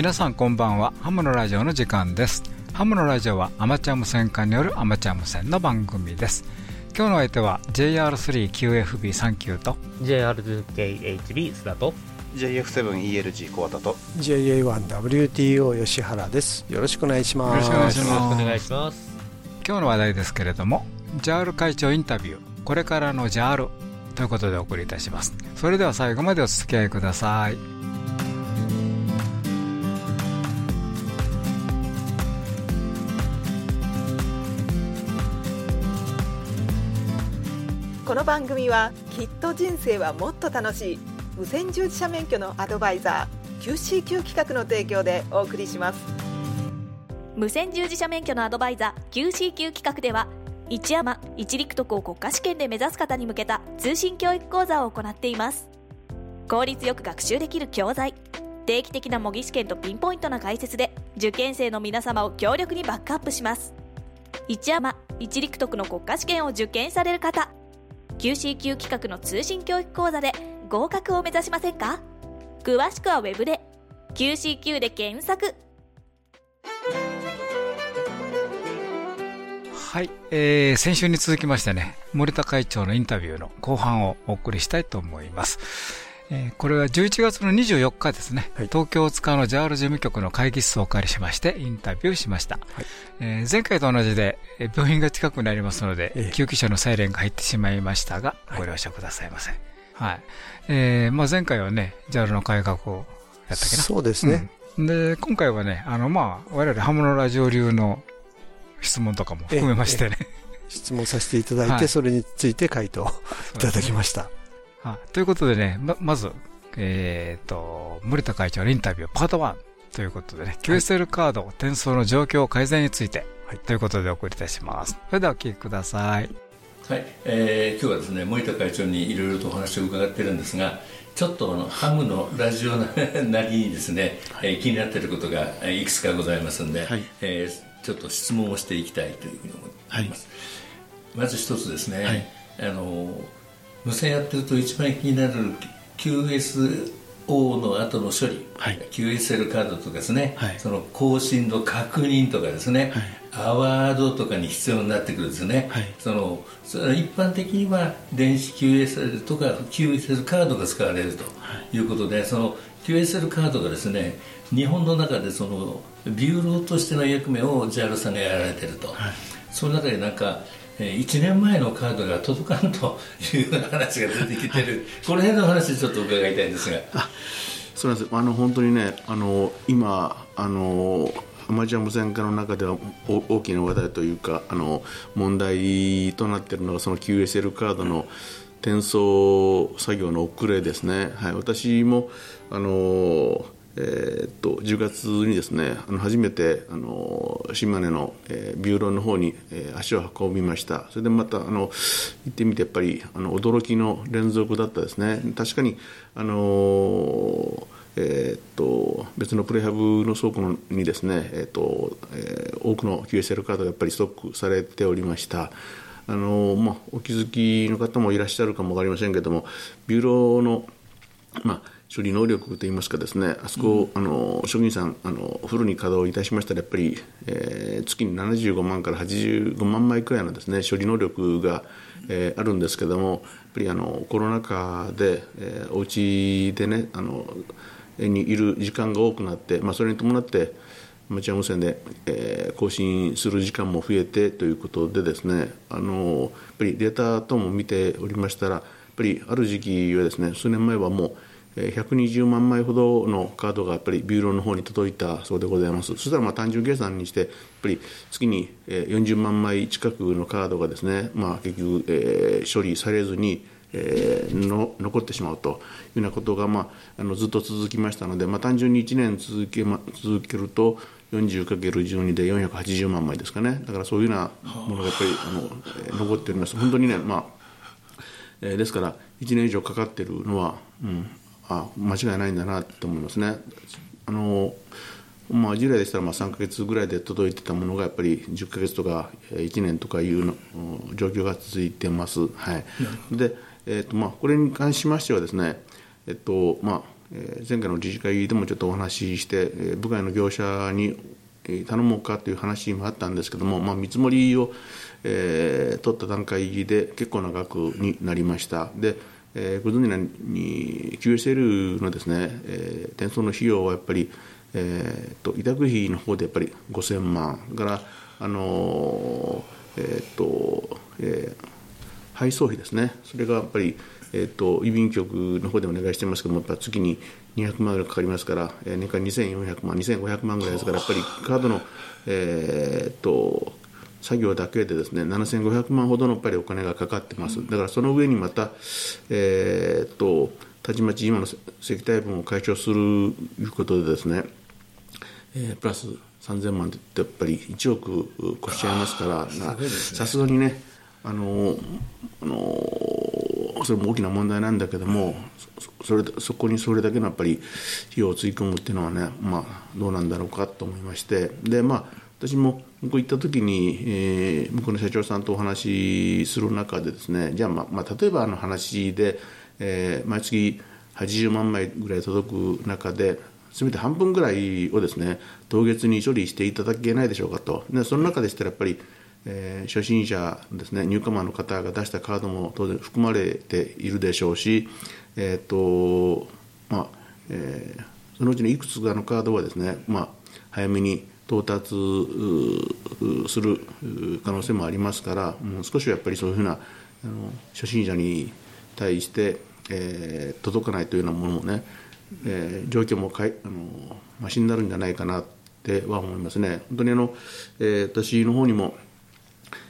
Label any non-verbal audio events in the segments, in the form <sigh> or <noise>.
皆さんこんばんは。ハムのラジオの時間です。ハムのラジオはアマチュア無線化によるアマチュア無線の番組です。今日の相手は JR3QFB39 と JR2KHB 須田と JF7ELG 小畑と JA1WTO 吉原です。よろしくお願いします。よろしくお願いします。よろしくお願いします。今日の話題ですけれども JAL 会長インタビュー。これからの JAL ということでお送りいたします。それでは最後までお付き合いくださいこの番組はきっと人生はもっと楽しい。無線従事者免許のアドバイザー QCQ 企画の提供でお送りします。無線従事者免許のアドバイザー QCQ 企画では一山一陸徳を国家試験で目指す方に向けた通信教育講座を行っています。効率よく学習できる教材。定期的な模擬試験とピンポイントな解説で受験生の皆様を強力にバックアップします。一山一陸徳の国家試験を受験される方 QCQ 企画の通信教育講座で合格を目指しませんか？詳しくはウェブで。QCQ で検索。はい、えー、先週に続きましてね森田会長のインタビューの後半をお送りしたいと思います。えーこれは11月の24日ですね、はい。東京塚の JAL 事務局の会議室をお借りしましてインタビューしました、はい。えー前回と同じでえー病院が近くになりますので、ええ。救急車のサイレンが入ってしまいましたが、ご了承くださいませ。はい。えーまあ、前回はね、JAL の改革をやったっけな？そうですね、うん。で、今回はね、あの、まあ、我々ハムのラジオ流の質問とかも含めましてね。質問させていただいて、はい。それについて回答いただきました、はい。ということでね、ままず、えっ、と、森田会長のインタビューパート1ということでね、QSL カード転送の状況改善について、はい。ということでお送りいたします。それではお聞きください。はい、えー今日はですね森田会長にいろいろとお話を伺ってるんですがちょっとあのハムのラジオな <laughs> なりにですね、えー気になっていることがえーいくつかございますんで、はい。えーちょっと質問をしていきたいというふうに思います、まず一つですね、あの無線やってると一番気になる QSO の後の処理、はい。QSL カードとかですね、はい。その更新の確認とかですね、アワードとかに必要になってくるんですよね、はい。そのそ一般的には電子 QSL とか QSL カードが使われるとい。うことで、その QSL カードがですね日本の中でそのビューローとしての役目を JAL さんがやられてると、その中でなんかえー1年前のカードが届かんという話が出てきてる、この辺の話ちょっと伺いたいんですが。そうなんですあの本当にねあの今あのアマチュア無線化の中ではお大きな話題というかあの問題となっているのがその QSL カードの転送作業の遅れですね、はい、私もあのえーっと10月にですねあの初めてあの島根の、えービューローの方に、えー足を運びました。それでまたあの行ってみてやっぱりあの驚きの連続だったですね。確かにあのえーっと別のプレハブの倉庫にですね、えーっとえー多くの QSL カードがやっぱりストックされておりました。あの、まあ、お気づきの方もいらっしゃるかも分かりませんけどもビューローのまあ、処理能力といいますかですねあそこ、あの職員さんあのフルに稼働いたしましたらやっぱり、えー月に75万から85万枚くらいのですね処理能力が、えーあるんですけどもやっぱりあのコロナ禍で、えーお家でねあのにいる時間が多くなって、まあ、それに伴ってアマチュア無線で、えー更新する時間も増えてということでですねあのやっぱりデータ等も見ておりましたらやっぱりある時期はですね数年前はもうえー120万枚ほどのカードがやっぱりビューローの方に届いたそうでございます。そしたらまあ単純計算にしてやっぱり月にえー40万枚近くのカードがですね、まあ、結局、えー処理されずにえーの残ってしまうというようなことが、まあ、あのずっと続きましたので、まあ、単純に1年続け,、ま、続けると 40×12 で480万枚ですかね。だからそういうようなものがやっぱりあの、えー残っております。本当にね、まあえーですから1年以上かかっているのは、うん、あ間違いないんだなと思いますね。あのまあ、従来でしたらまあ3か月ぐらいで届いてたものがやっぱり10か月とか1年とかいうのうん状況が続いてます。はい、で、えーとまあ、これに関しましてはですね、えっとまあ、えー前回の理事会でもちょっとお話しして、えー部外の業者にえー頼もうかという話もあったんですけども、まあ、見積もりを、えー取った段階で結構な額になりました。でえーご存知のように QSL のですね、えー転送の費用はやっぱり、えーと委託費の方でやっぱり5000万から、あのーえーとえー配送費ですね、それがやっぱり、えー、と郵便局の方でお願いしてますけども、やっぱ月に200万ぐらいかかりますから、えー年間2400万、2500万ぐらいですから、やっぱりカードの、えー、と作業だけでですね7500万ほどのやっぱりお金がかかってます、だからその上にまた、えー、とたちまち今の石体分を解消するいうことでですね、えープラス3000万ってやっぱり1億越しちゃいますから、なさすがにね、あのあのそれも大きな問題なんだけども、そそれそこにそれだけのやっぱり費用をつぎ込むっていうのはね、まあ、どうなんだろうかと思いまして、でまあ、私も向こう行った時に、えー向こうの社長さんとお話しする中でですね、じゃあ、ままあ、例えばあの話で、えー毎月80万枚ぐらい届く中で、せめて半分ぐらいをですね当月に処理していただけないでしょうかと、でその中でしたらやっぱり、えー初心者ですね、ニューカマーの方が出したカードも当然含まれているでしょうし、えーとまあえーそのうちのいくつかのカードはですね、まあ、早めに到達する可能性もありますから、もう少しはやっぱりそういうふうなあの初心者に対して、えー届かないというようなものもね、えー状況もかいあのマシになるんじゃないかなっては思いますね。本当にあの、えー私の方にも、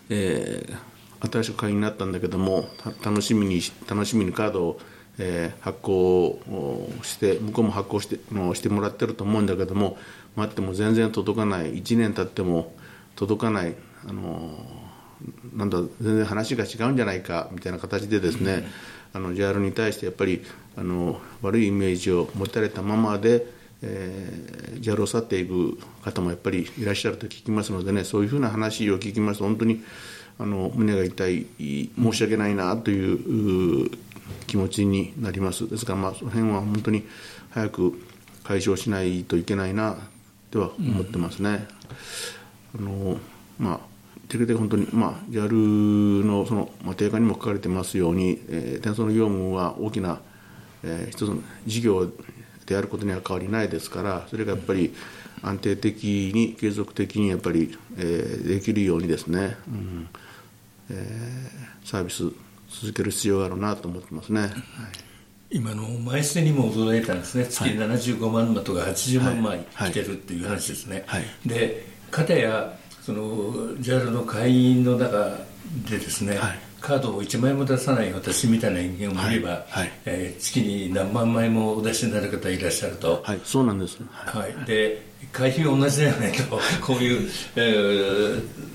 えー新しく会員になったんだけども楽しみに楽しみにカードを、え発行して向こうも発行してしてもらってると思うんだけども待っても全然届かない。1年経っても届かない。あのなんだ全然話が違うんじゃないかみたいな形でですね、あの JR に対してやっぱりあの悪いイメージを持たれたままで、えー、JAL を去っていく方もやっぱりいらっしゃると聞きますのでねそういうふうな話を聞きますと本当にあの胸が痛い申し訳ないなというう気持ちになります。ですから、まあ、その辺は本当に早く解消しないといけないなとは思ってますね。あのまあできるだけ本当に、まあ、JAL のその、まあ、定価にも書かれてますように、えー転送の業務は大きな、えー一つの事業であることには変わりないですからそれがやっぱり安定的に継続的にやっぱり、えーできるようにですね、うんえーサービス続ける必要があるなと思ってますね。はい今の枚数にも驚いたんですね。月75万枚とか80万枚はい。来てるっていう話ですね、はい。で片やその JAL の会員の中でですね、はい。カードを1枚も出さない私みたいな人間もいれば、はい。はい。えー月に何万枚もお出しになる方いらっしゃると、はい、そうなんです。はい。はい、で会費が同じだよねとこういう、えー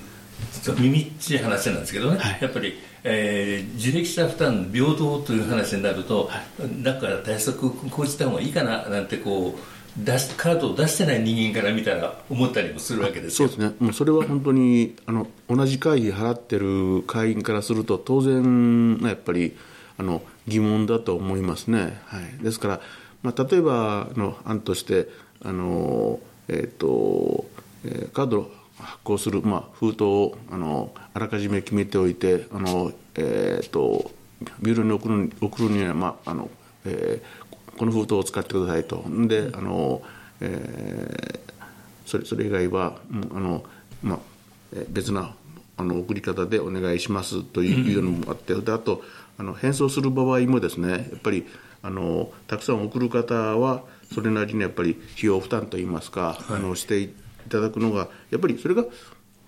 ちょっと耳っちい話なんですけどね、はい。やっぱり、えー自力者負担平等という話になると、だから対策講じた方がいいかななんてこう出しカードを出してない人間から見たら思ったりもするわけですよ。そうですね、もうそれは本当にあの同じ会費払ってる会員からすると、当然、やっぱりあの疑問だと思いますね。はい、ですから、まあ、例えばの案として、あのえーとえーカードを発行する、まあ、封筒をあのあらかじめ決めておいて、あのえー、とビューロに送る送るには、まああのえーこの封筒を使ってくださいと。であのえーそれそれ以外は、うんあのまあ、えー別なあの送り方でお願いしますというのもあって、であとあの返送する場合もですねやっぱりあのたくさん送る方はそれなりにやっぱり費用負担といいますか、あのしていただくのがやっぱりそれが、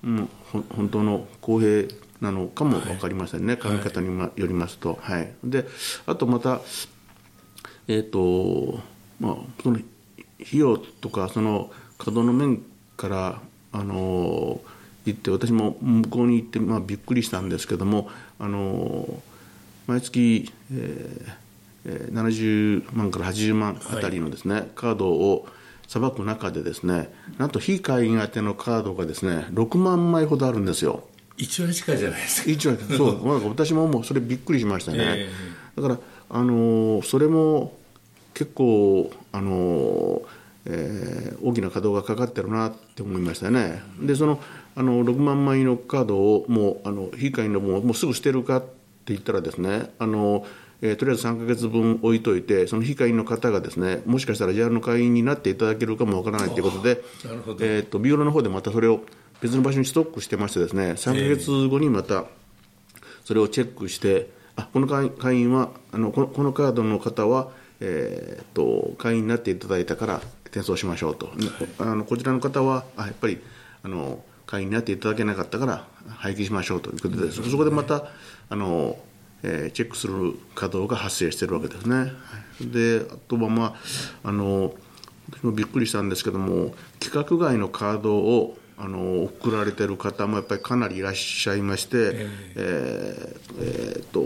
うん、本当の公平なのかも分かりませんね、考え方にまよりますと。はい、であとまたえーとまあ、その費用とかその稼働の面から、あの言って私も向こうに行って、まあ、びっくりしたんですけども、あの毎月、えーえー70万から80万あたりのですね、カードをさばく中でですねなんと非会員宛てのカードがですね6万枚ほどあるんですよ。1割近いじゃないですか。一応そう。なんか私ももうそれびっくりしましたね、えだから、あのーそれも結構あの、えー、大きな稼働がかかってるなって思いましたね。でそのあの6万枚のカードをもうあの非会員のももうすぐ捨てるかって言ったらですねあのえー、とりあえず3か月分置いといて、その非会員の方がですね、もしかしたら JR の会員になっていただけるかもわからないということで、えーと、ビューロの方でまたそれを別の場所にストックしてましてですね、3か月後にまたそれをチェックして、あこの会員はあのこの、このカードの方は、えーと、会員になっていただいたから転送しましょうと、はい、あのこちらの方はあやっぱりあの会員になっていただけなかったから廃棄しましょうということで、そこでまたあのえー、チェックする稼働が発生しているわけですね。であとは、まあ、あの私もびっくりしたんですけども規格外のカードをあの送られている方もやっぱりかなりいらっしゃいまして、えー、えー、と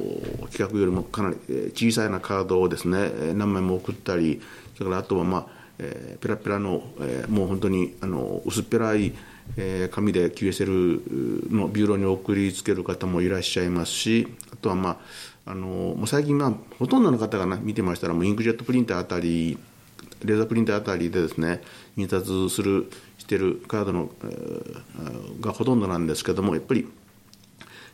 規格よりもかなり小さいなカードをですね何枚も送ったりそれからあとは、まあえー、ペラペラの、えー、もう本当にあの薄っぺらいえー、紙で QSL のビューローに送りつける方もいらっしゃいますしあとは、まあ、あのもう最近、まあ、ほとんどの方が、ね、見てましたらもうインクジェットプリンターあたりレーザープリンターあたりでですね印刷するしてるカードの、えー、がほとんどなんですけどもやっぱり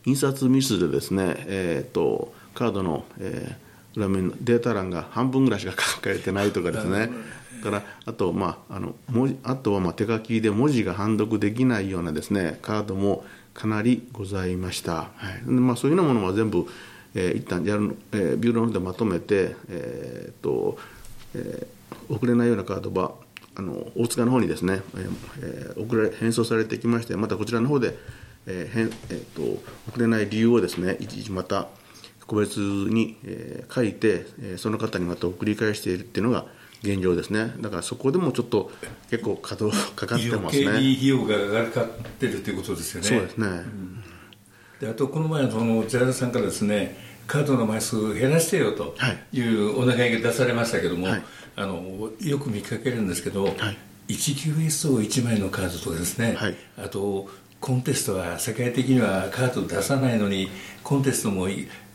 印刷ミスでですね、えーと、カードの、えー、裏面のデータ欄が半分ぐらいしか <laughs> 書かれてないとかですねからあと,、まあ、あの文字あとはまあ手書きで文字が判読できないようなですねカードもかなりございました、はい。まあ、そういうようなものは全部、えー、一旦やる、えー、ビューローでまとめて、えーとえー、送れないようなカードはあの大塚の方にですね、えー、送れ返送されてきましてまたこちらの方で、えーえーと、送れない理由をですねいちいちまた個別に、えー、書いて、えー、その方にまた送り返しているっていうのが現状ですね。だからそこでもちょっと結構稼働かかってますね。余計に費用がかかってるということですよね。そうですね、うん、であとこの前そのさんからですねカードの枚数減らしてよとい。うお願いが出されましたけども、はい、あのよく見かけるんですけど、はい、1QS を1枚のカードとかですね、はい、あとコンテストは世界的にはカード出さないのにコンテストも、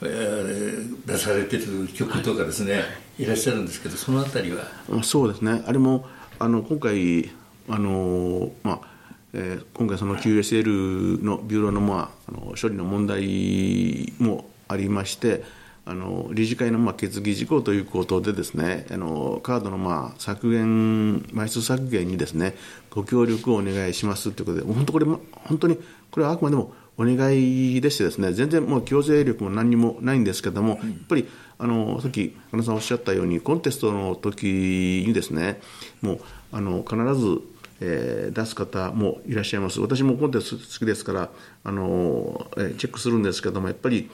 えー、出されてる曲とかですね、はい、いらっしゃるんですけどそのあたりは？そうですね。あれもあの今回あの、まあえー、今回その QSL のビューローの,、まあ、あの処理の問題もありましてあの理事会のまあ決議事項ということでですねあのカードのまあ削減枚数削減にですねご協力をお願いしますということで本当これ本当にこれはあくまでもお願いでしてですね全然もう強制力も何にもないんですけども、やっぱりあのさっき金さんおっしゃったようにコンテストの時にですねもうあの必ずえー、出す方もいらっしゃいます。私もコンテスト好きですからあの、えー、チェックするんですけどもやっぱり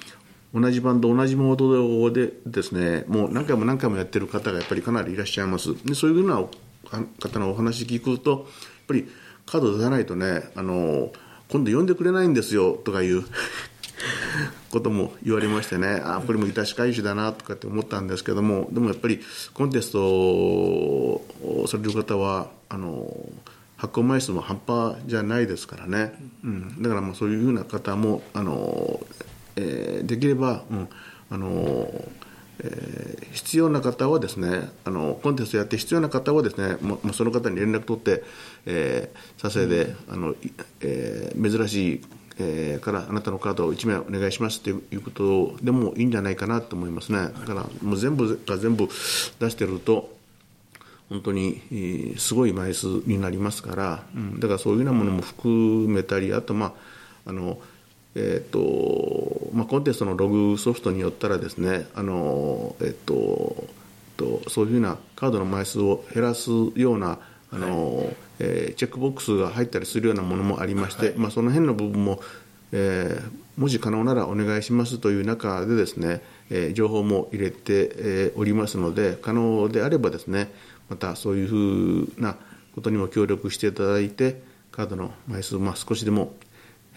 同じバンド同じモードでですねもう何回も何回もやってる方がやっぱりかなりいらっしゃいます。でそういうような方のお話聞くとやっぱりカード出さないとねあの今度呼んでくれないんですよとかいう <laughs> ことも言われましてねあこれも致し返しだなとかって思ったんですけどもでもやっぱりコンテストをされる方はあの発行枚数も半端じゃないですからね、うん、だからもうそういうふうな方もあのえー、できれば、うんあのえー、必要な方はですねあのコンテストやって必要な方はですねももその方に連絡取って、えー、撮影で、あのえー、珍しい、えー、からあなたのカードを1枚お願いしますということでもいいんじゃないかなと思いますね。だからもう全部が全部出してると本当に、えー、すごい枚数になりますから、うん、だからそういうようなものも含めたりあとまああのえーとまあ、コンテストのログソフトによったらですねあの、えーと、とそういうふうなカードの枚数を減らすようなあの、はい、えー、チェックボックスが入ったりするようなものもありまして、はい、まあ、その辺の部分も、えー、もし可能ならお願いしますという中でですね、えー、情報も入れて、えー、おりますので可能であればですねまたそういうふうなことにも協力していただいてカードの枚数をまあ少しでも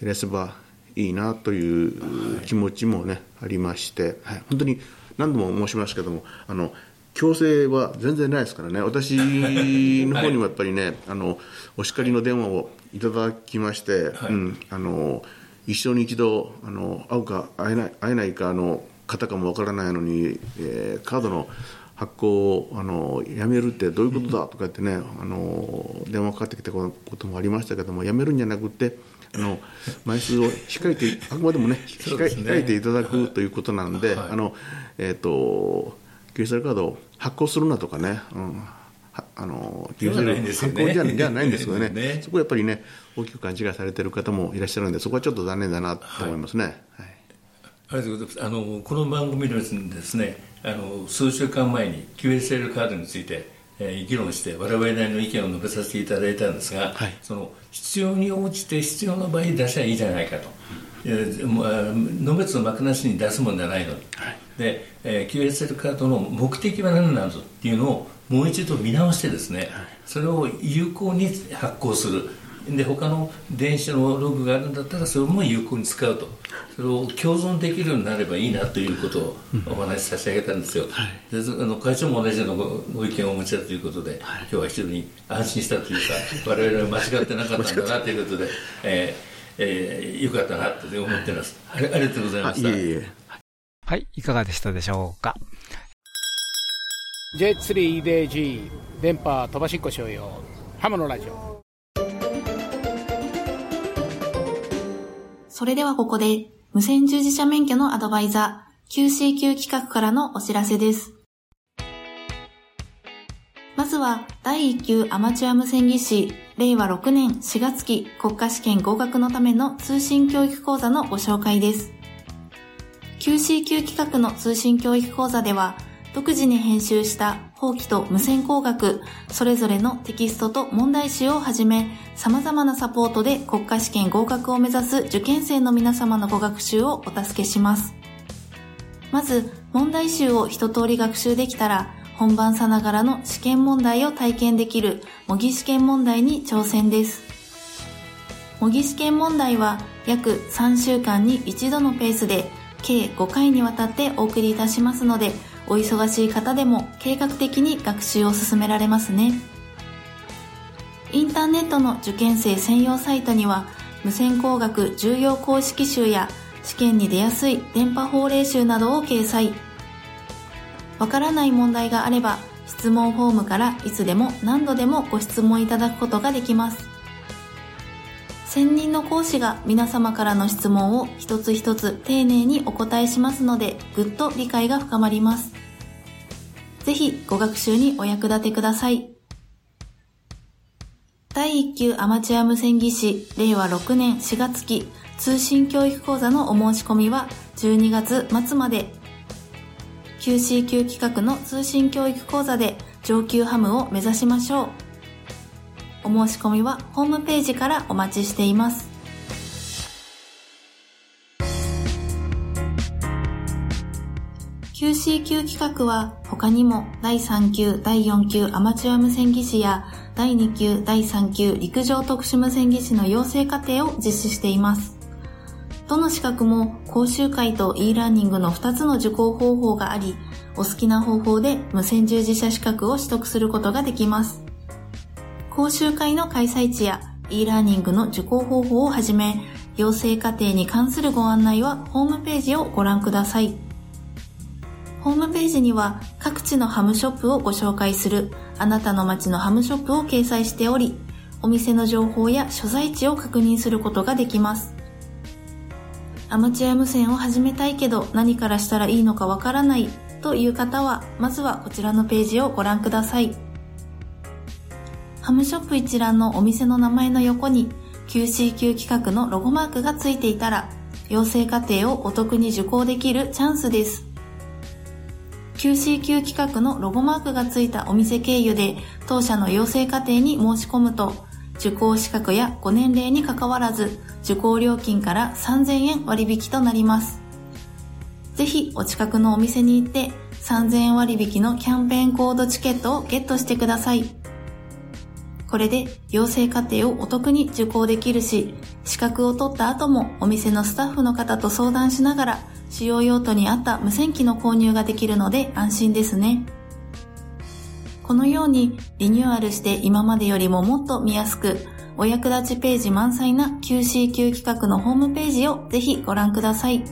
減らせばいいなという気持ちもね、ありまして、はい、本当に何度も申しますけどもあの強制は全然ないですからね。私の方にもやっぱりね、<laughs> はい、あのお叱りの電話をいただきまして、はい、うん、あの一生に一度あの会うか会えない会えないかの方かもわからないのに、えー、カードの発行をあのやめるってどういうことだとか言ってね、あの電話かかってきたこともありましたけどもやめるんじゃなくてあの枚数を控えてあくまでもね控え控えていただくということなんで、あのえっ、と QSL カードを発行するなとかね、うんあの発行じゃじゃないんですけどね <laughs> ね、そこはやっぱりね、大きく勘違いされている方もいらっしゃるんで、そこはちょっと残念だなと思いますね。はい、ありがとうございます。あのこの番組でですねあの数週間前に QSL カードについて、えー、議論して我々なりの意見を述べさせていただいたんですが、はい、その必要に応じて必要な場合出しゃいいじゃないかと。のべつの幕なしに出すもんじゃないの、はい、で、えー、QSL カードの目的は何なんぞっていうのをもう一度見直してですね、それを有効に発行するで他の電子のログがあるんだったらそれも有効に使うと。それを共存できるようになればいいなということをお話し差し上げたんですよ、はい、であの会長も同じようなご意見をお持ちだということで、はい、今日は非常に安心したというか <laughs> 我々は間違ってなかったんだなということで、えーえー、よかったなと思ってます、はい、ありがとうございました。はい、いかがでしたでしょうか？J3EDG 電波飛ばしっこしようよ。ハムのラジオそれではここで無線従事者免許のアドバイザー QCQ 企画からのお知らせです。まずは第1級アマチュア無線技師令和6年4月期国家試験合格のための通信教育講座のご紹介です。QCQ 企画の通信教育講座では独自に編集した法規と無線工学、それぞれのテキストと問題集をはじめ、様々なサポートで国家試験合格を目指す受験生の皆様のご学習をお助けします。まず、問題集を一通り学習できたら、本番さながらの試験問題を体験できる模擬試験問題に挑戦です。模擬試験問題は約3週間に一度のペースで計5回にわたってお送りいたしますので、お忙しい方でも計画的に学習を進められますね。インターネットの受験生専用サイトには無線工学重要公式集や試験に出やすい電波法令集などを掲載。わからない問題があれば質問フォームからいつでも何度でもご質問いただくことができます。専任の講師が皆様からの質問を一つ一つ丁寧にお答えしますので、ぐっと理解が深まります。ぜひご学習にお役立てください。第1級アマチュア無線技師令和6年4月期通信教育講座のお申し込みは12月末まで QC 級企画の通信教育講座で上級ハムを目指しましょう。お申し込みはホームページからお待ちしています。QC 級企画は他にも第3級、第4級アマチュア無線技師や第2級、第3級陸上特殊無線技師の養成課程を実施しています。どの資格も講習会と e ラーニングの2つの受講方法があり、お好きな方法で無線従事者資格を取得することができます。講習会の開催地や e ラーニングの受講方法をはじめ、養成課程に関するご案内はホームページをご覧ください。ホームページには各地のハムショップをご紹介するあなたの街のハムショップを掲載しており、お店の情報や所在地を確認することができます。アマチュア無線を始めたいけど何からしたらいいのかわからないという方は、まずはこちらのページをご覧ください。ハムショップ一覧のお店の名前の横に QCQ 企画のロゴマークがついていたら、養成課程をお得に受講できるチャンスです。QCQ 企画のロゴマークがついたお店経由で当社の養成課程に申し込むと、受講資格やご年齢に関わらず、受講料金から3000円割引となります。ぜひお近くのお店に行って3000円割引のキャンペーンコードチケットをゲットしてください。これで養成課程をお得に受講できるし、資格を取った後もお店のスタッフの方と相談しながら使用用途に合った無線機の購入ができるので安心ですね。このようにリニューアルして今までよりももっと見やすく、お役立ちページ満載な QCQ 企画のホームページをぜひご覧ください。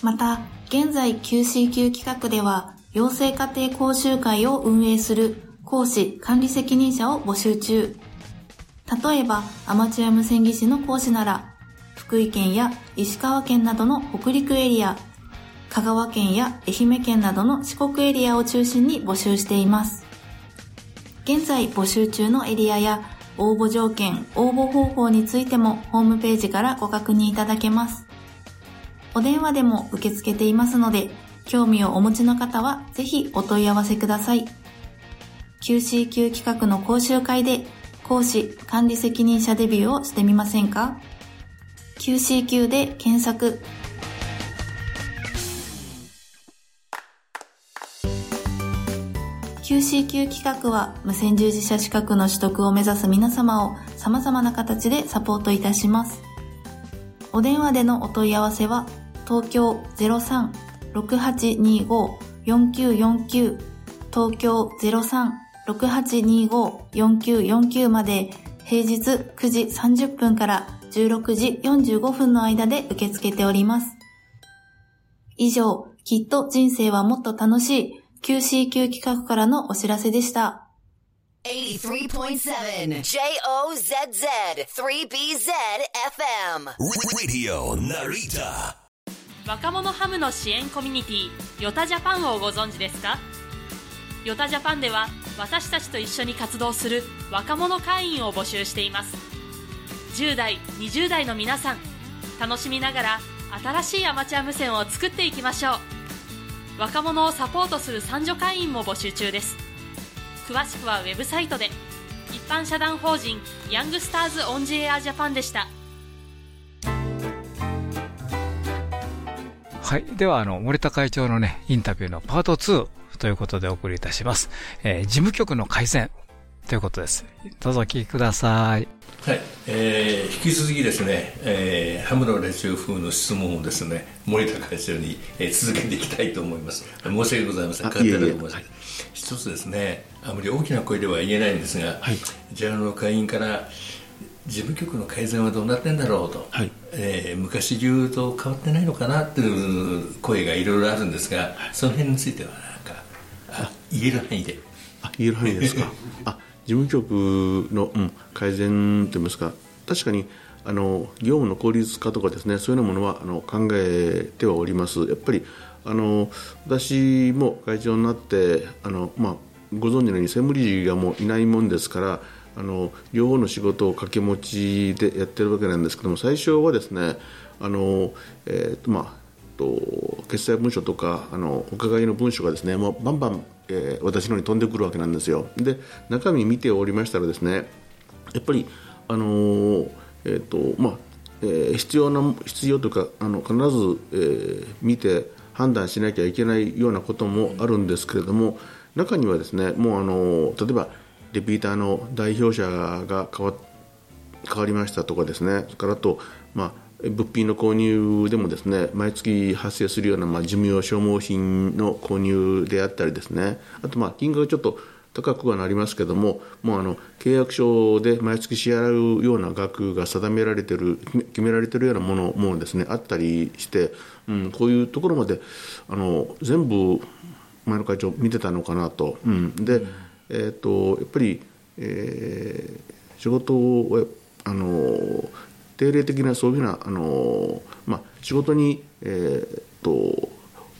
また、現在 QCQ 企画では、養成家庭講習会を運営する講師管理責任者を募集中。例えば、アマチュア無線技師の講師なら、福井県や石川県などの北陸エリア、香川県や愛媛県などの四国エリアを中心に募集しています。現在募集中のエリアや応募条件、応募方法についてもホームページからご確認いただけます。お電話でも受け付けていますので、興味をお持ちの方はぜひお問い合わせください。QCQ 企画の講習会で講師管理責任者デビューをしてみませんか ?QCQ で検索。QCQ 企画は無線従事者資格の取得を目指す皆様を様々な形でサポートいたします。お電話でのお問い合わせは東京03-6825-4949東京03-6825-4949まで平日9時30分から16時45分の間で受け付けております。以上、きっと人生はもっと楽しい QCQ 企画からのお知らせでした。83.7 JOZZ 3BZ FM Radio Narita 若者ハムの支援コミュニティヨタジャパンをご存知ですか？ヨタジャパンでは私たちと一緒に活動する若者会員を募集しています。10代20代の皆さん楽しみながら新しいアマチュア無線を作っていきましょう。若者をサポートする三女会員も募集中です。詳しくはウェブサイトで。一般社団法人ヤングスターズオンジエアジャパンでした。はい。ではあの森田会長のねインタビューのパート2ということでお送りいたします、えー、事務局の改善ということです。どうぞお聞きください。はい、えー、引き続きですね、えー、ハムロレチオ風の質問をですね森田会長に、えー、続けていきたいと思います。申し訳ございません。勝手な思います一つですねあまり大きな声では言えないんですが、はい、JAL の会員から事務局の改善はどうなってんだろうと、はい、えー、昔中と変わってないのかなっていう声がいろいろあるんですが、はい、その辺についてはなんかあ言える範囲で。あ言える範囲ですか？<laughs> あ事務局の、うん、改善といいますか？確かにあの業務の効率化とかですねそういうようなものはあの考えてはおります。やっぱりあの私も会長になってあの、まあ、ご存知のように専務理事がもういないもんですからあの両方の仕事を掛け持ちでやってるわけなんですけども最初はですねあの、えーとまあ、と決裁文書とかあのお伺いの文書がですねもうバンバン、えー、私のに飛んでくるわけなんですよ。で中身見ておりましたらですねやっぱりあのえーとまあえー、必要な必要というかあの必ず、えー、見て判断しなきゃいけないようなこともあるんですけれども中にはですねもうあの例えばリピーターの代表者が変わ変わりましたとかですね。それからと、まあ、物品の購入でもですね毎月発生するような、まあ、寿命消耗品の購入であったりですね。あとまあ金額ちょっと高くはなりますけどももうあの契約書で毎月支払うような額が定められてる決められてるようなものもですねあったりして、うん、こういうところまであの全部前の会長見てたのかなと、うん、で、えーと、やっぱり、えー、仕事をあの定例的なそういうふうなあの、まあ、仕事に、えーと、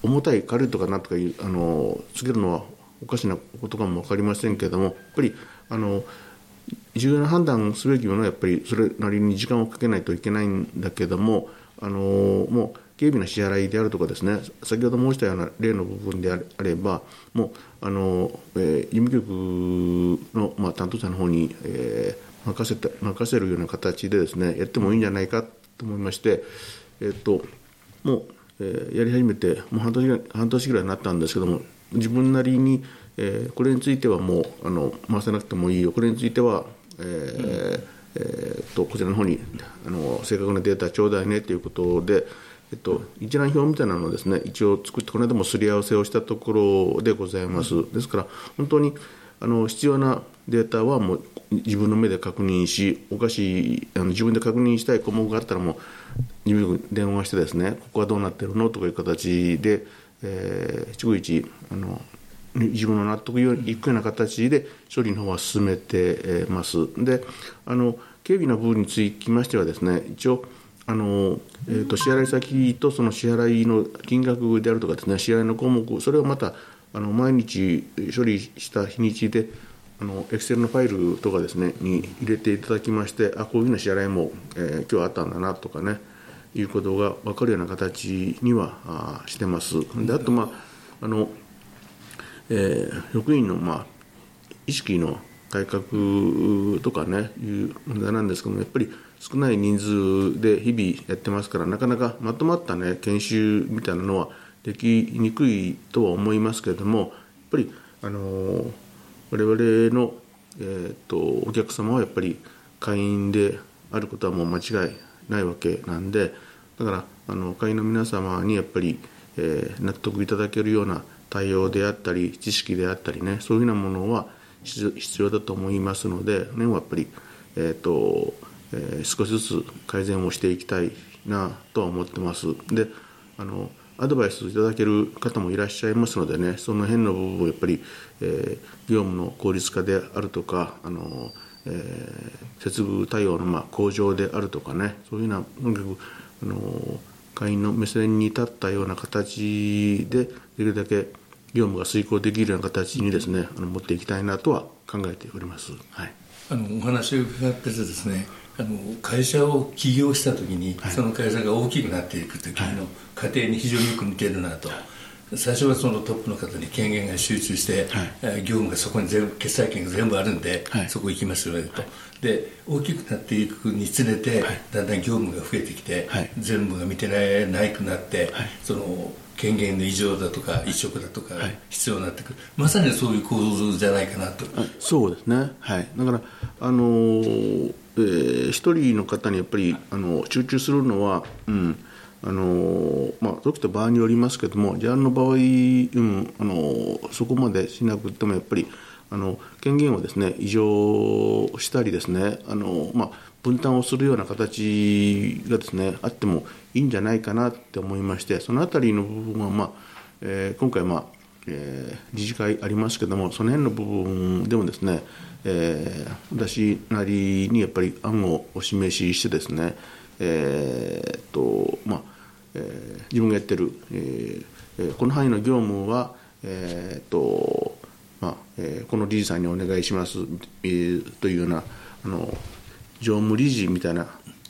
重たい軽いとかなんとかいうあのつけるのはおかしなことかも分かりませんけれどもやっぱりあの重要な判断すべきものはやっぱりそれなりに時間をかけないといけないんだけどもあのもう警備の支払いであるとかですね先ほど申したような例の部分であればもうあの、えー、事務局の、まあ、担当者の方に、えー、任せた任せるような形でですねやってもいいんじゃないかと思いまして、えー、っともう、えー、やり始めてもう半年ぐらい半年ぐらいになったんですけども自分なりに、えー、これについてはもうあの回せなくてもいいよ。これについては、えー、うん。えーと、こちらの方にあの正確なデータちょうだいねということで、えっと、一覧表みたいなのをですね一応作ってこの間もすり合わせをしたところでございます、ですから本当にあの必要なデータはもう自分の目で確認しおかしいあの自分で確認したい項目があったらもう事務局に電話してですねここはどうなってるのとかいう形で、えー、逐一あの自分の納得いくような形で処理の方は進めてます。であの軽微な部分につきましてはですね一応あの、えーと、支払い先とその支払いの金額であるとかですね支払いの項目それをまたあの毎日処理した日にちであのエクセルのファイルとかですねに入れていただきましてあこういうような支払いも、えー、今日あったんだなとかねいうことが分かるような形にはあしてます。であとまああの、えー、職員のまあ意識の改革とかねいう問題なんですけどもやっぱり少ない人数で日々やってますからなかなかまとまったね研修みたいなのはできにくいとは思いますけれどもやっぱりあの我々の、えーと、お客様はやっぱり会員であることはもう間違いないわけなんでだからあの会員の皆様にやっぱり、えー、納得いただけるような対応であったり知識であったりねそういうふうなものは必要だと思いますので年はやっぱり、えーとえー、少しずつ改善をしていきたいなとは思ってます。であのアドバイスいただける方もいらっしゃいますのでねその辺の部分をやっぱり、えー、業務の効率化であるとかあの、えー、接遇対応のまあ向上であるとかねそういうようなあの会員の目線に立ったような形でできるだけ業務が遂行できるような形にですねあの持っていきたいなとは考えております。はい、あのお話を伺っててですねあの会社を起業した時に、はい、その会社が大きくなっていく時の過程に非常によく似てるなと。最初はそのトップの方に権限が集中して、はい、業務がそこに全部決済権が全部あるんで、はい、そこ行きますよねと、で大きくなっていくにつれて、だんだん業務が増えてきて、全部が見てないくなって、その権限の異常だとか移植だとか必要になってくる、はい、まさにそういう構造じゃないかなと。そうですね。はい。だからあのー、えー、一人の方にやっぱりあの集中するのはうんあのまあ、時と場合によりますけども事案の場合、うん、あのそこまでしなくてもやっぱりあの権限をですね異常したりですねあの、まあ、分担をするような形がですねあってもいいんじゃないかなって思いましてその辺りの部分は、まあえー、今回、まあえー、理事会ありますけどもその辺の部分でもですね、えー、私なりにやっぱり案をお示ししてですね、えーとまあえー、自分がやってる、えー、この範囲の業務は、えーとまあえー、この理事さんにお願いします、えー、というようなあの常務理事みたいな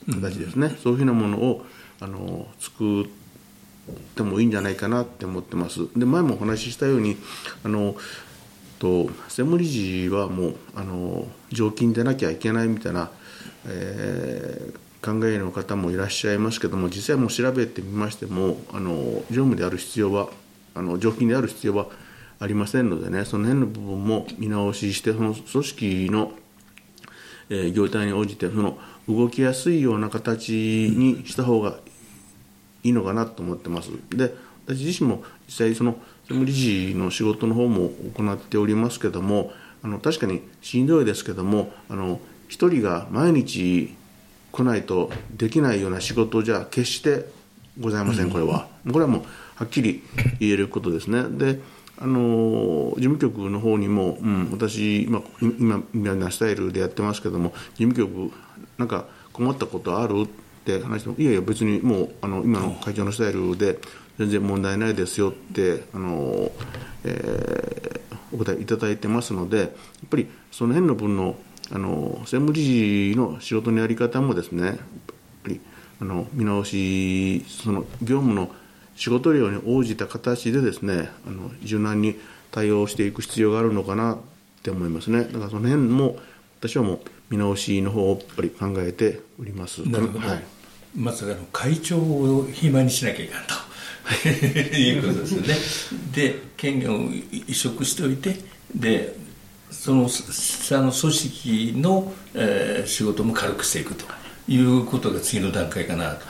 形ですね、うん、そういうふうなものをあの作ってもいいんじゃないかなって思ってます。で前もお話ししたようにあのと専務理事はもうあの常勤でなきゃいけないみたいな、えー、考えの方もいらっしゃいますけども実際もう調べてみましてもあの常務である必要はあの常勤である必要はありませんのでねその辺の部分も見直ししてその組織のえ業態に応じてその動きやすいような形にした方がいいのかなと思ってます。で私自身も実際その理事の仕事の方も行っておりますけどもあの確かにしんどいですけどもあの一人が毎日来ないとできないような仕事じゃ決してございませんこれは。これはもうはっきり言えることですね。であの事務局の方にも、うん、私今今みたいなスタイルでやってますけども事務局なんか困ったことあるって話してもいやいや別にもうあの今の会長のスタイルで全然問題ないですよってあの、えー、お答えいただいてますのでやっぱりその辺の分のあの専務理事の仕事のやり方もですねやっぱりあの見直しその業務の仕事量に応じた形でですねあの柔軟に対応していく必要があるのかなって思いますね。だからその辺も私はもう見直しの方をやっぱり考えております。なるほど、はい、まずあの会長を暇にしなきゃいかんと <laughs> いうことですよねで権限を移植しておいてでその下の組織の、えー、仕事も軽くしていくということが次の段階かなと。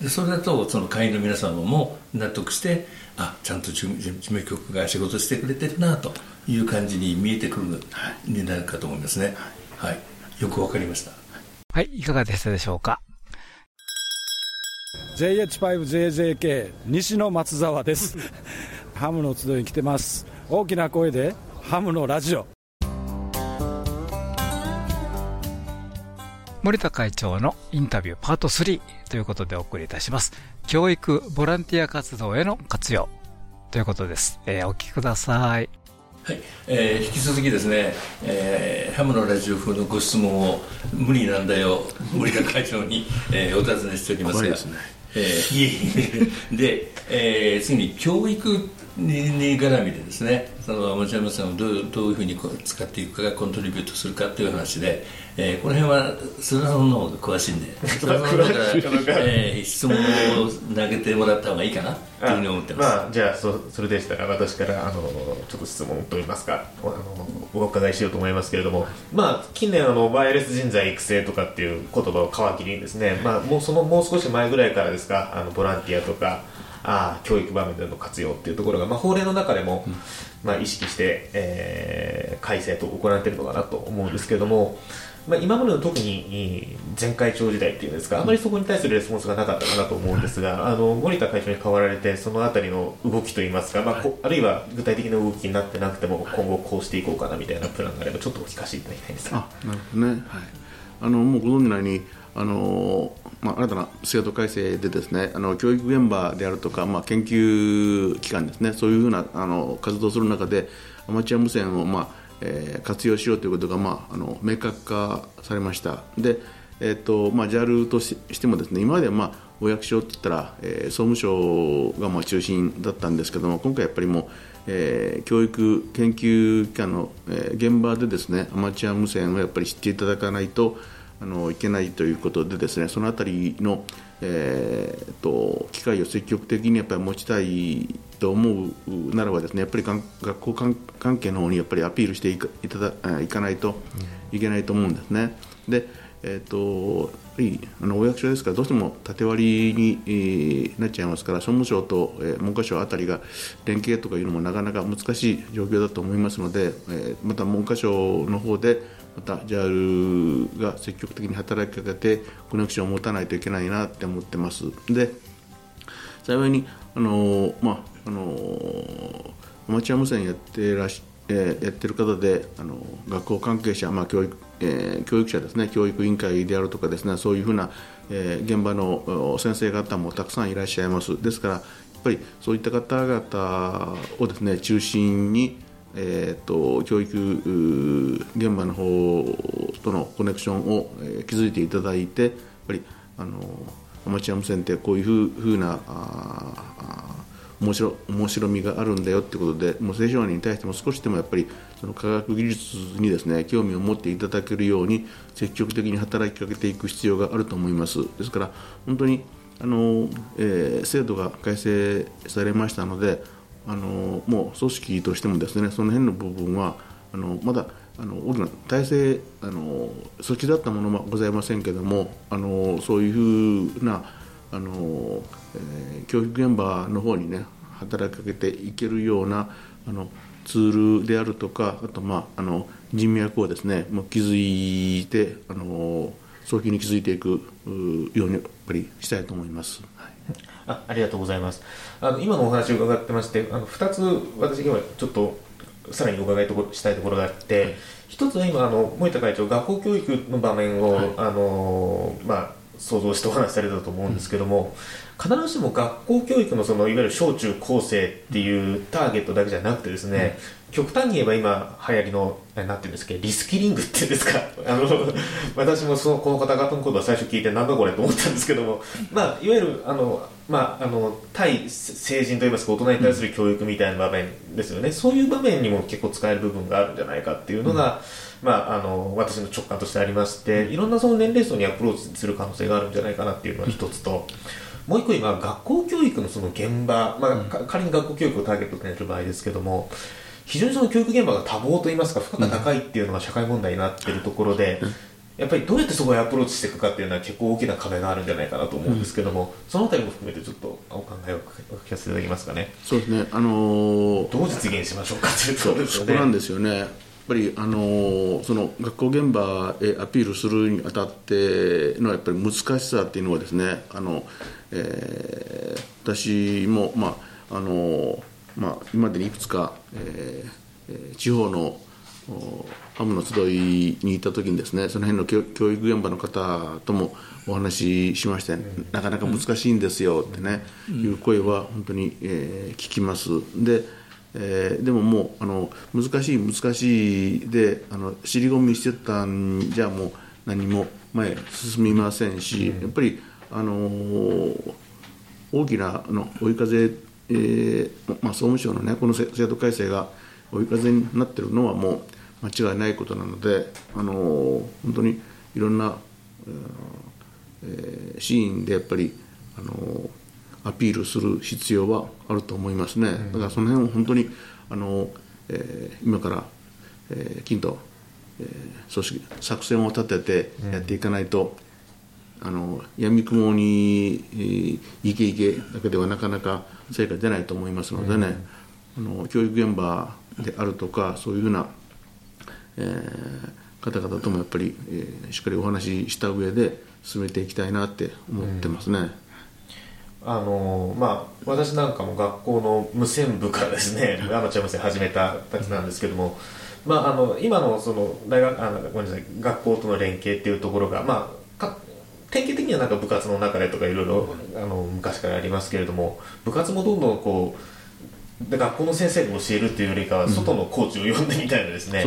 でそれだとその会員の皆様も納得してあちゃんと事務局が仕事してくれてるなという感じに見えてくるになるかと思いますね。はい、よくわかりました。はい、いかがでしたでしょうか？JH5JJK 西野松沢です。<laughs> ハムの集いに来てます。大きな声でハムのラジオ。森田会長のインタビューパート3ということでお送りいたします。教育ボランティア活動への活用。ということです、えー、お聞きください。はい、えー、引き続きですね、えー、ハムのラジオ風のご質問を無理なんだよ森田会長に、えー、お尋ねしておりますが、ねえー、<laughs> で、えー、次に教育に絡みでですねそのアマチュア無線をどうどういうふうに使っていくかがコントリビュートするかという話で、えー、この辺は菅さんの方が詳しいんで <laughs> 菅の方から、えー、質問を投げてもらった方がいいかなというふうに思ってます。まあ、じゃあそそれでしたら私からあのちょっと質問といいますか。あのお伺いしようと思いますけれども、まあ、近年あのバイオレス人材育成とかっていう言葉を皮切りにですね、まあ、もうそのもう少し前ぐらいからですか。あのボランティアとかあ教育場面での活用っていうところが、まあ、法令の中でも、うん、まあ、意識して、えー、改正と行われているのかなと思うんですけれども、まあ、今までの特に前会長時代っていうんですかあまりそこに対するレスポンスがなかったかなと思うんですがあの森田会長に代わられてそのあたりの動きといいますか、まあ、あるいは具体的な動きになってなくても今後こうしていこうかなみたいなプランがあればちょっとお聞かせいただきたいんですあなるほどね、はい、あのもうご存知のようにあのまあ、新たな制度改正でですねあの教育現場であるとか、まあ、研究機関ですねそういうふうなあの活動する中でアマチュア無線を、まあえー、活用しようということが、まあ、あの明確化されました。で、えーとまあ、JAL としてもですね今までは、まあ、お役所って言ったら、えー、総務省がまあ中心だったんですけども今回やっぱりもうえー、教育研究機関の、えー、現場でですねアマチュア無線をやっぱり知っていただかないと、あのいけないということでですねそのあたりの、えーと、機会を積極的にやっぱり持ちたいと思うならばですねやっぱり学校関係の方にやっぱりアピールしていかいただいかないといけないと思うんですね。でえーと、あのお役所ですからどうしても縦割りに、えー、なっちゃいますから総務省と、えー、文科省あたりが連携とかいうのもなかなか難しい状況だと思いますので、えー、また文科省の方でまた JAL が積極的に働きかけてコネクションを持たないといけないなって思ってます。で幸いにあの、まあ、あのアマチュア無線やってらし、えー、やってる方であの学校関係者、まあ教育えー、教育者ですね教育委員会であるとかですねそういうふうな、えー、現場の先生方もたくさんいらっしゃいますですからやっぱりそういった方々をですね中心にえーと、教育現場の方とのコネクションを、えー、築いていただいてやっぱりあのアマチュア無線ってこういうふうなあ面白面白みがあるんだよってことでもう青少年に対しても少しでもやっぱりその科学技術にですね興味を持っていただけるように積極的に働きかけていく必要があると思います。ですから本当にあの、えー、制度が改正されましたのであのもう組織としてもですねその辺の部分はあのまだあの大きな体制あの組織だったものはございませんけれどもあのそういうふうなあの、えー、教育現場の方にね働きかけていけるようなあのツールであるとかあと、まあ、あの人脈をですねもう築いてあの早期に築いていくようにやっぱりしたいと思います。はいあありがとうございます。あの今のお話を伺ってましてあの2つ私今ちょっとさらにお伺いしたいところがあって、はい、一つは今あの森田会長学校教育の場面を、はい、あのまあ、想像してお話しされたと思うんですけども、うん、必ずしも学校教育のそのいわゆる小中高生っていうターゲットだけじゃなくてですね、うん、極端に言えば今流行りのなんていうんですかリスキリングっていうんですか <laughs> あの私もそのこの方々のことは最初聞いてなんだこれと思ったんですけども、まあ、いわゆるあのまあ、あの対成人といいますか大人に対する教育みたいな場面ですよね、うん、そういう場面にも結構使える部分があるんじゃないかっていうのが、うん、まあ、あの私の直感としてありましていろんなその年齢層にアプローチする可能性があるんじゃないかなっていうのが一つと。もう一個今学校教育のその現場、まあ、仮に学校教育をターゲットにする場合ですけども非常にその教育現場が多忙といいますか負荷が高いっていうのが社会問題になっているところで、やっぱりどうやってそこへアプローチしていくかっていうのは結構大きな壁があるんじゃないかなと思うんですけども、うん、そのあたりも含めてちょっとお考えをお聞かせいただけますかね？そうですね。あのー、どう実現しましょうかっていうところですよね。そこなんですよね。やっぱりあのー、その学校現場へアピールするにあたってのやっぱり難しさっていうのはですね、あの、えー、私もまああのー、まあ今までにいくつか、えー、地方のハムの集いに行った時にですねその辺の教育現場の方ともお話ししまして、なかなか難しいんですよってね、いう声は本当に、えー、聞きます。で、えー、でももうあの難しい難しいであの尻込みしてたんじゃもう何も前進みませんし、やっぱりあのー、大きなあの追い風、えーまあ、総務省のねこの制度改正が追い風になってるのはもう間違いないことなので、あの本当にいろんな、えー、シーンでやっぱり、あのアピールする必要はあると思いますね、だからその辺を本当に、あのえー、今から、えー、きちんと、えー、組織作戦を立ててやっていかないと、うん、あの闇雲に、えー、イケイケだけではなかなか成果出ないと思いますのでね、うん、あの教育現場であるとかそういうふうなえー、方々ともやっぱり、えー、しっかりお話しした上で進めていきたいなって思ってますね。うんあのまあ、私なんかも学校の無線部からですね <laughs> アマチュア無線始めたたちなんですけども、まあ、あの今のその大学あのごめんなさい学校との連携っていうところが、まあ、か典型的にはなんか部活の中でとかいろいろあの昔からありますけれども部活もどんどんこうで学校の先生に教えるっていうよりかは外のコーチを呼んでみたいなですね、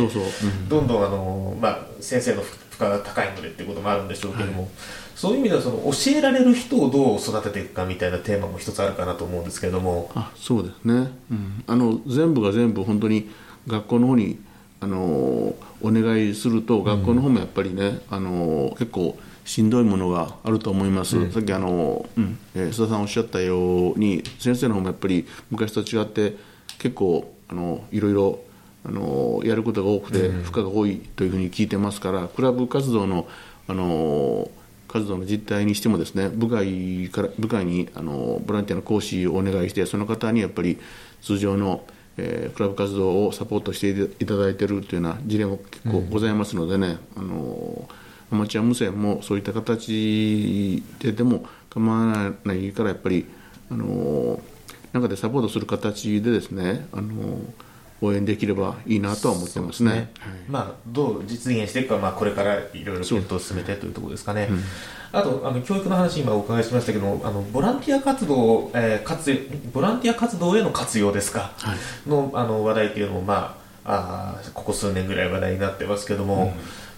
どんどんあの、まあ、先生の負荷が高いのでっていうこともあるんでしょうけども、はい、そういう意味ではその教えられる人をどう育てていくかみたいなテーマも一つあるかなと思うんですけれども。あそうですね、うん、あの全部が全部本当に学校の方にあのお願いすると学校の方もやっぱりね、うん、あの結構しんどいものがあると思います、うん、さっきあの、うん。えー、須田さんおっしゃったように先生の方もやっぱり昔と違って結構あのいろいろあのやることが多くて負荷が多いというふうに聞いてますから、クラブ活動のあの活動の実態にしてもですね部外から部外にあのボランティアの講師をお願いしてその方にやっぱり通常の、えー、クラブ活動をサポートしていただいているというような事例も結構ございますのでね、うん、あのアマチュア無線もそういった形ででも構わないからやっぱりあの中でサポートする形でですねあの応援できればいいなとは思ってますね。すね。はい、まあ、どう実現していくか、まあ、これからいろいろ検討を進めてというところですかね。うん、あとあの教育の話今お伺いしましたけどあのボランティア活動、えー、活ボランティア活動への活用ですか、はい、のあの話題というのも、まあ、あここ数年ぐらい話題になってますけども、うん、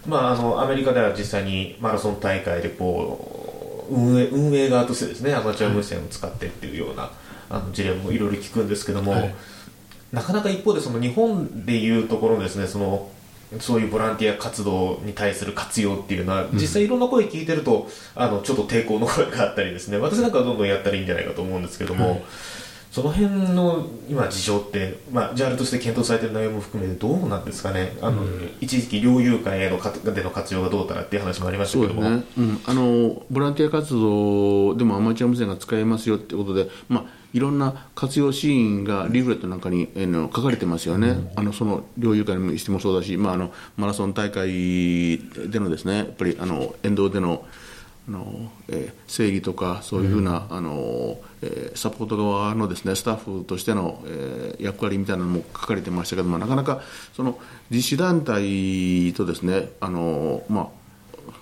まあ、あのアメリカでは実際にマラソン大会でこう運営運営側としてですねアマチュア無線を使ってっていうような、はい、あの事例もいろいろ聞くんですけども、はい。なかなか一方でその日本でいうところですねそのそういうボランティア活動に対する活用っていうのは、実際いろんな声聞いてると、あの、ちょっと抵抗の声があったりですね、私なんかはどんどんやったらいいんじゃないかと思うんですけども、はい、その辺の今事情って、まあ、ジャールとして検討されている内容も含めてどうなんですかね、あの、うん、一時期猟友会へのかでの活用がどうたらっていう話もありましたけども、ね。うん、あのボランティア活動でもアマチュア無線が使えますよってことで、まあいろんな活用シーンがリーフレットなんかに、えー、書かれてますよね、うん、あのその猟友会にしてもそうだし、まあ、あのマラソン大会でのですねやっぱりあの沿道でのあの、えー、整理とかそういうふうな、うん、あのえー、サポート側のですねスタッフとしての、えー、役割みたいなのも書かれてましたけどもなかなかその実施団体とですねあの、まあ、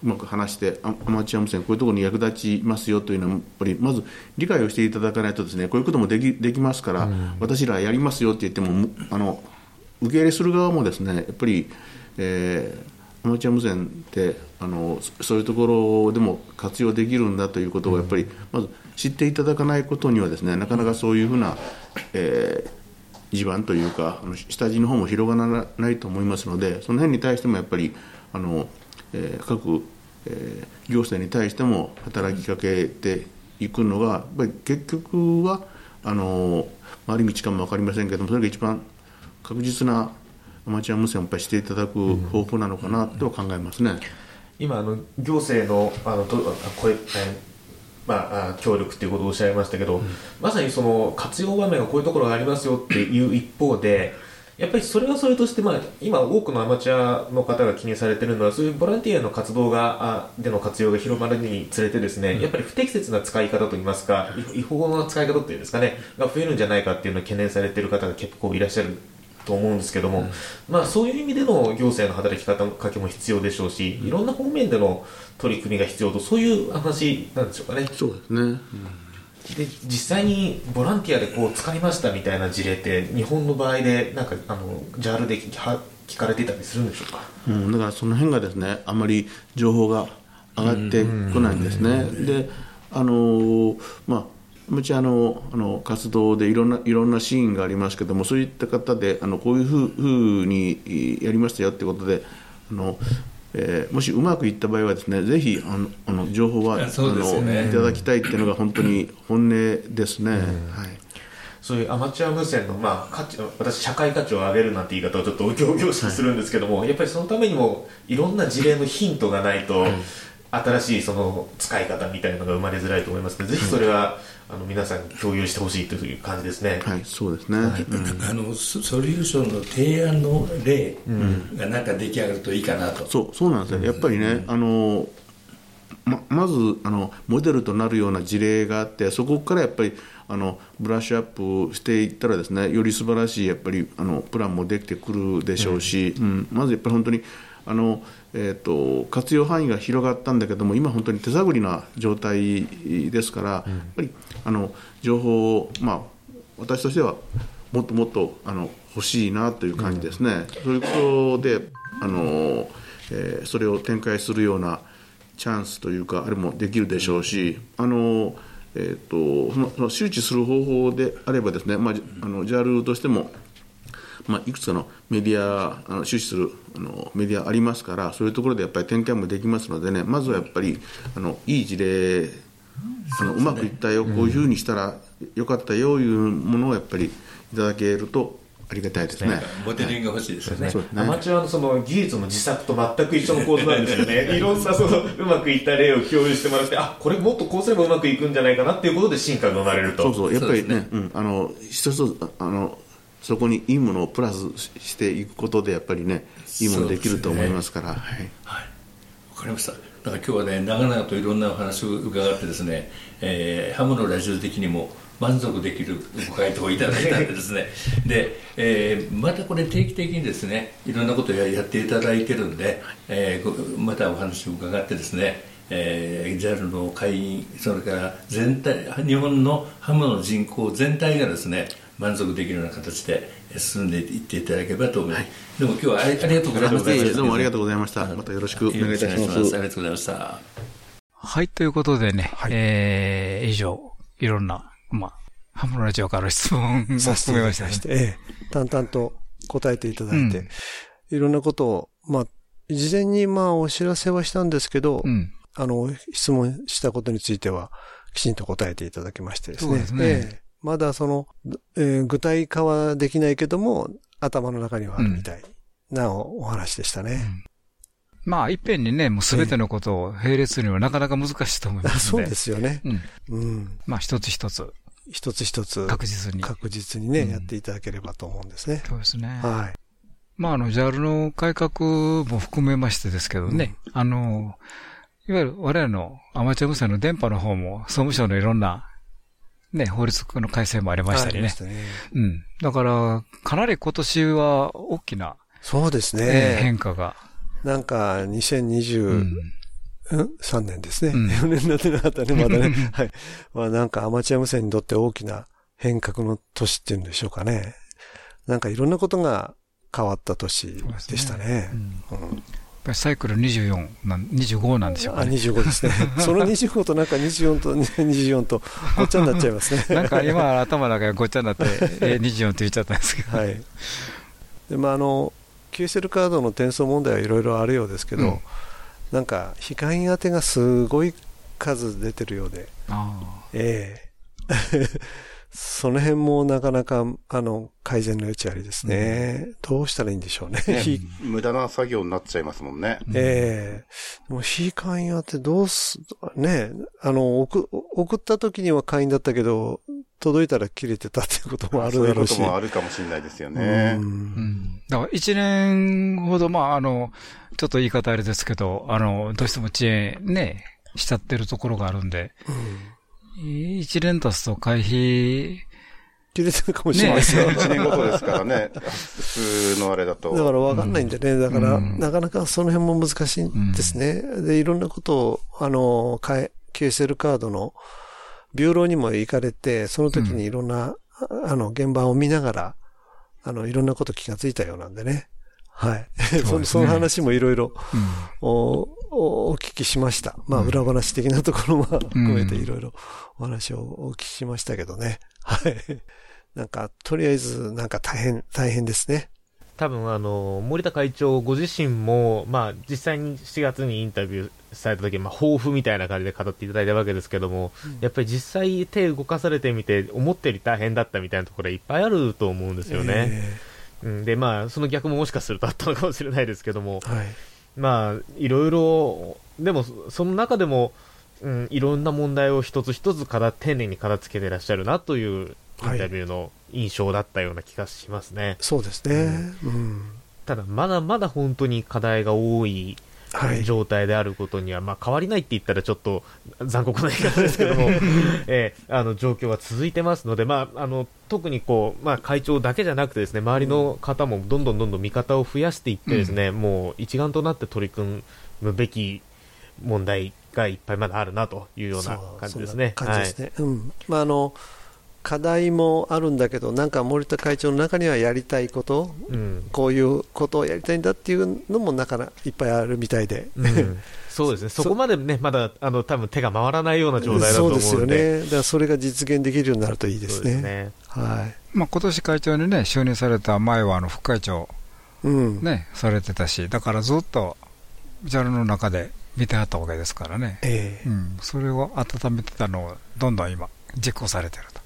うまく話してアマチュア無線こういうところに役立ちますよというのはやっぱりまず理解をしていただかないとですねこういうこともできできますから、うん、私らやりますよって言ってもあの受け入れする側もですねやっぱり、えー、アマチュア無線ってあのそういうところでも活用できるんだということをやっぱりまず知っていただかないことにはですねなかなかそういうふうな、えー、地盤というかあの下地の方も広がらないと思いますのでその辺に対してもやっぱりあのえー、各、えー、行政に対しても働きかけていくのがやっぱり結局はあの回り道かも分かりませんけどもそれが一番確実なアマチュア無線をやっぱりしていただく方法なのかなと考えますね。今あの行政のあのとこれ、えまあ、協力っていうことをおっしゃいましたけど、うん、まさにその活用場面がこういうところがありますよっていう一方でやっぱりそれはそれとして、まあ、今多くのアマチュアの方が気にされているのはそういうボランティアの活動がでの活用が広まるにつれてですね、うん、やっぱり不適切な使い方といいますか違法な使い方っていうんですかねが増えるんじゃないかっていうのを懸念されている方が結構いらっしゃると思うんですけども、うん、まあ、そういう意味での行政の働き方かけも必要でしょうし、いろんな方面での取り組みが必要とそういう話なんでしょうかね。そうですね、うん。で実際にボランティアでこう使いましたみたいな事例って日本の場合でなんかあの JAL で聞かれていたりするんでしょうか、うん、だからその辺がですねあまり情報が上がってこないんですね。であのまあもちろんあのあの活動でいろんないろんなシーンがありますけどもそういった方であのこういうふうにやりましたよってことであのえー、もしうまくいった場合はですねぜひあのあの情報は、ね、あのいただきたいっていうのが本当に本音ですね。はい。そういうアマチュア無線の、まあ、価値私、社会価値を上げるなんて言い方をちょっと行々しくするんですけども、はい、やっぱりそのためにもいろんな事例のヒントがないと、はい、新しいその使い方みたいなのが生まれづらいと思いますので、ぜひそれは、あの皆さんに共有してほしいという感じですね。はい、そうですね。はい、あのソリューションの提案の例がなんか出来上がるといいかなと。そう、そうなんですね。やっぱりね、あのままずあのモデルとなるような事例があってそこからやっぱりあのブラッシュアップしていったらですねより素晴らしいやっぱりあのプランもできてくるでしょうし、うん、うん、まずやっぱり本当にあのえーと、活用範囲が広がったんだけども今、本当に手探りな状態ですから、うん、やっぱりあの情報を、まあ、私としてはもっともっとあの欲しいなという感じですね、うん、そういうことであの、えー、それを展開するようなチャンスというかあれもできるでしょうし、あのえーと、そのその周知する方法であればですね、まあ、あの JAL としてもまあ、いくつかのメディアあの出資するあのメディアありますからそういうところでやっぱり展開もできますのでねまずはやっぱりあのいい事例あのう,、まくいったよ、こういうふうにしたらよかったよいうものをやっぱりいただけるとありがたいですね。モデリングが欲しいですよね。ねアマチュアのその技術の自作と全く一緒の構図なんですよね。<laughs> いろんなそのうまくいった例を共有してもらって、あ、これもっとこうすればうまくいくんじゃないかなっていうことで進化が生まれると。そうそう、やっぱりね、ねうん、あの一つあのそこにいいものをプラスしていくことでやっぱりねいいものできると思いますから、ね、はい、はい、分かりました。だから今日はね長々といろんなお話を伺ってですね、えー、ハムのラジオ的にも満足できるご回答をいただいたんでですね。<laughs> で、えー、またこれ定期的にですねいろんなことをやっていただいてるんで、えー、またお話を伺ってですねえー、JAL の会員それから全体日本のハムの人口全体がですね満足できるような形で進んでいっていただければと思います、はい、でも今日はありがとうございましたどうもありがとうございました。また。よろしくお願いいたします。ありがとうございましたはいということでね、はい、えー、以上いろんなまあハムのラジオから質問を含めました、ね、ええ、淡々と答えていただいて、うん、いろんなことをまあ事前にまあお知らせはしたんですけど、うん、あの、質問したことについては、きちんと答えていただきましてですね。そうですね。えー、まだその、えー、具体化はできないけども、頭の中にはあるみたいなお,、話でしたね。うんまあ、いっぺんにね、もうすべてのことを並列にはなかなか難しいと思います <laughs> そうですよね。うん。うん、まあ、一つ一つ。一つ一つ。確実に。確実にね、うん、やっていただければと思うんですね。そうですね。はい。まあ、あの、JAL の改革も含めましてですけどね、うん、あの、いわゆる我々のアマチュア無線の電波の方も、総務省のいろんな、ね、法律の改正もありましたりね。ねうん。だから、かなり今年は大きな、そうですね、えー、変化が。なんか、2020、うん、3年ですね。うん、4年になってなかったね、まだね。<laughs> はい。まあなんかアマチュア無線にとって大きな変革の年っていうんでしょうかね。なんかいろんなことが変わった年でしたね。ねうん、うんサイクル24なん、25なんでしょうか、ね、あ、25ですね。<laughs> その25となんか24と24とごっちゃになっちゃいますね。<laughs> なんか今頭の中がごっちゃになって、<laughs> え24って言っちゃったんですけど。はい。で、まああの、QSL カードの転送問題はいろいろあるようですけど、うん、なんか、非会員宛てがすごい数出てるようで、ええーその辺もなかなか、あの、改善の余地ありですね。うん、どうしたらいいんでしょうね。ね無駄な作業になっちゃいますもんね。ええー、もう、非会員やってどうす、ね、あの、送、送った時には会員だったけど、届いたら切れてたっていうこともあるだろうし。そういうこともあるかもしれないですよね。うん。うん、だから一年ほど、まあ、あの、ちょっと言い方あれですけど、あの、どうしても遅延ね、しちゃってるところがあるんで、うん一年経つと会費、切れてるかもしれないですよ。一、年ごとですからね。普通のあれだと。だから分かんないんでね。だから、なかなかその辺も難しいんですね。で、いろんなことを、あの、変え、QSL カードのビューローにも行かれて、その時にいろんな、あの、現場を見ながら、あの、いろんなこと気がついたようなんでね。はい。そ <laughs> その話もいろいろ、お聞きしました。まあ、裏話的なところも含めていろいろお話をお聞きしましたけどね。はい。なんか、とりあえず、なんか大変、大変ですね。多分、あの、森田会長ご自身も、まあ、実際に7月にインタビューされた時、まあ、抱負みたいな感じで語っていただいたわけですけども、うん、やっぱり実際手動かされてみて、思ったより大変だったみたいなところいっぱいあると思うんですよね。えー、うん、で、まあ、その逆ももしかするとあったのかもしれないですけども、はい、まあ、いろいろ、でも、その中でも、うん、いろんな問題を一つ一つから丁寧に片付けていらっしゃるなというインタビューの印象だったような気がしますね。はい、そうですね。うん、ただ、まだまだ本当に課題が多い状態であることには、はい、まあ、変わりないって言ったらちょっと残酷な言い方ですけども、<laughs> えー、あの状況は続いてますので、まあ、あの特にこう、まあ、会長だけじゃなくてですね周りの方もどんどんどんどん味方を増やしていってですね、うん、もう一丸となって取り組むべき問題がいっぱいまだあるなというような感じですね。感じですね。はい、うん。まああの課題もあるんだけど、なんか森田会長の中にはやりたいこと、うん、こういうことをやりたいんだっていうのもなかなかいっぱいあるみたいで、うん、そうですね、<laughs> そこまでね、まだあの多分手が回らないような状態だと思うんで。そうですよね、だからそれが実現できるようになるといいですね。すね。はい。まあ今年会長にね、就任された前はあの副会長、うん。ね、されてたし、だからずっと JAL の中で見てはったわけですからね、えーうん、それを温めてたのをどんどん今、実行されてると。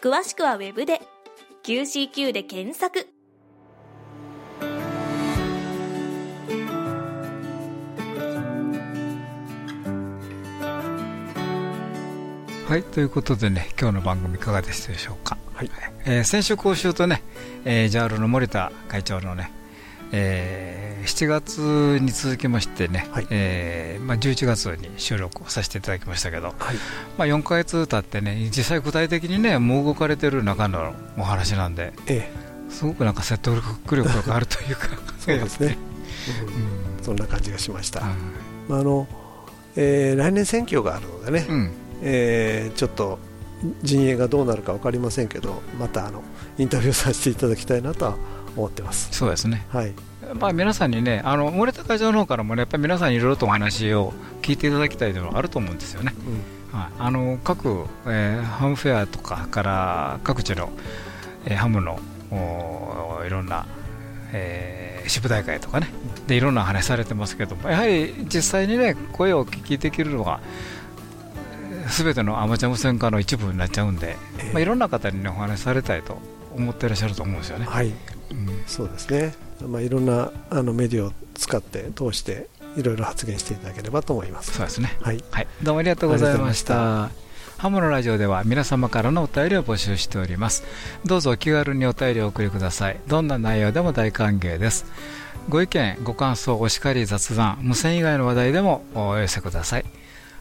詳しくは Web で。QCQ で検索。はい、ということでね、今日の番組いかがでしたでしょうか？はい、えー、先週、講習とね、えー、JAL の森田会長のね、えー、7月に続きましてね、はい、えー、まあ、11月に収録をさせていただきましたけど、はい、まあ、4か月経ってね実際具体的にねもう動かれてる中のお話なんで、ええ、すごくなんか説得力があるというか。<laughs> そうですね、うん、そんな感じがしました、まああのえー、来年選挙があるのでね、うん、えー、ちょっと陣営がどうなるか分かりませんけどまたあのインタビューさせていただきたいなとは思ってます。そうですね、はい。まあ、皆さんにね、あの森田会長の方からもね、やっぱり皆さんにいろいろとお話を聞いていただきたいというのはあると思うんですよね。うん、はい、あの各、えー、ハムフェアとかから各地の、えー、ハムのいろんな、えー、支部大会とかね。で、いろんな話されてますけども、やはり実際にね、声をお聞きできるのは、すべてのアマチュア無線化の一部になっちゃうんで、まあ、いろんな方に、ね、お話しされたいと思ってらっしゃると思うんですよね。はい、うん、そうですね、まあ、いろんなあのメディアを使って通していろいろ発言していただければと思います。そうですね、はい、はい、どうもありがとうございました。ハムのラジオでは皆様からのお便りを募集しております。どうぞお気軽にお便りをお送りください。どんな内容でも大歓迎です。ご意見ご感想お叱り雑談無線以外の話題でもお寄せください。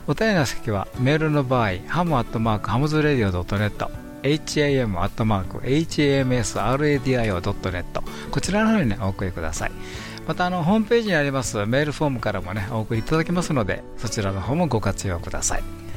お便りの先はメールの場合ハムアットマークハムズレディオ .net ham.hamsradio.net こちらの方に、ね、お送りくださいまたあのホームページにありますメールフォームからもねお送りいただけますのでそちらの方もご活用ください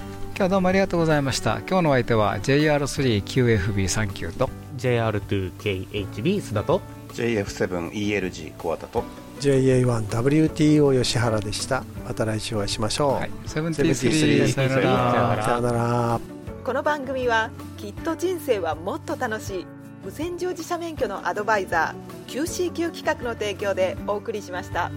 日はどうもありがとうございました。今日の相手は JR3QFB39 と JR2KHB 須田と JF7ELG 小畑と JA1WTO 吉原でした。また来週お会いしましょう。はい、73さよなら。さよなら。この番組はきっと人生はもっと楽しい無線乗自社免許のアドバイザー QCQ 企画の提供でお送りしました。